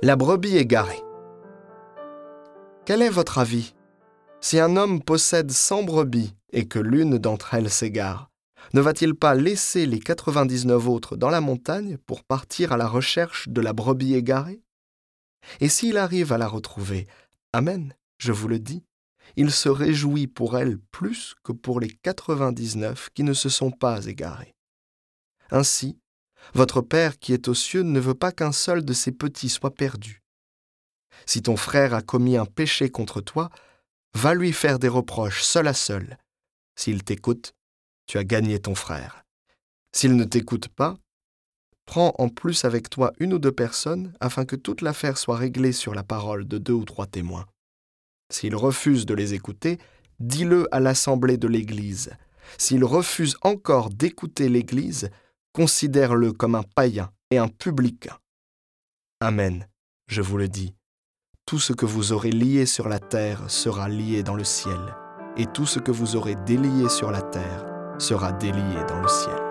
La brebis égarée. Quel est votre avis? Si un homme possède cent brebis et que l'une d'entre elles s'égare, ne va-t-il pas laisser les 99 autres dans la montagne pour partir à la recherche de la brebis égarée? Et s'il arrive à la retrouver, Amen, je vous le dis, il se réjouit pour elle plus que pour les 99 qui ne se sont pas égarés. Ainsi, votre Père qui est aux cieux ne veut pas qu'un seul de ses petits soit perdu. Si ton frère a commis un péché contre toi, va lui faire des reproches seul à seul. S'il t'écoute, tu as gagné ton frère. S'il ne t'écoute pas, prends en plus avec toi une ou deux personnes afin que toute l'affaire soit réglée sur la parole de deux ou trois témoins. S'il refuse de les écouter, dis-le à l'assemblée de l'Église. S'il refuse encore d'écouter l'Église, considère-le comme un païen et un publicain. Amen, je vous le dis. Tout ce que vous aurez lié sur la terre sera lié dans le ciel, et tout ce que vous aurez délié sur la terre sera délié dans le ciel.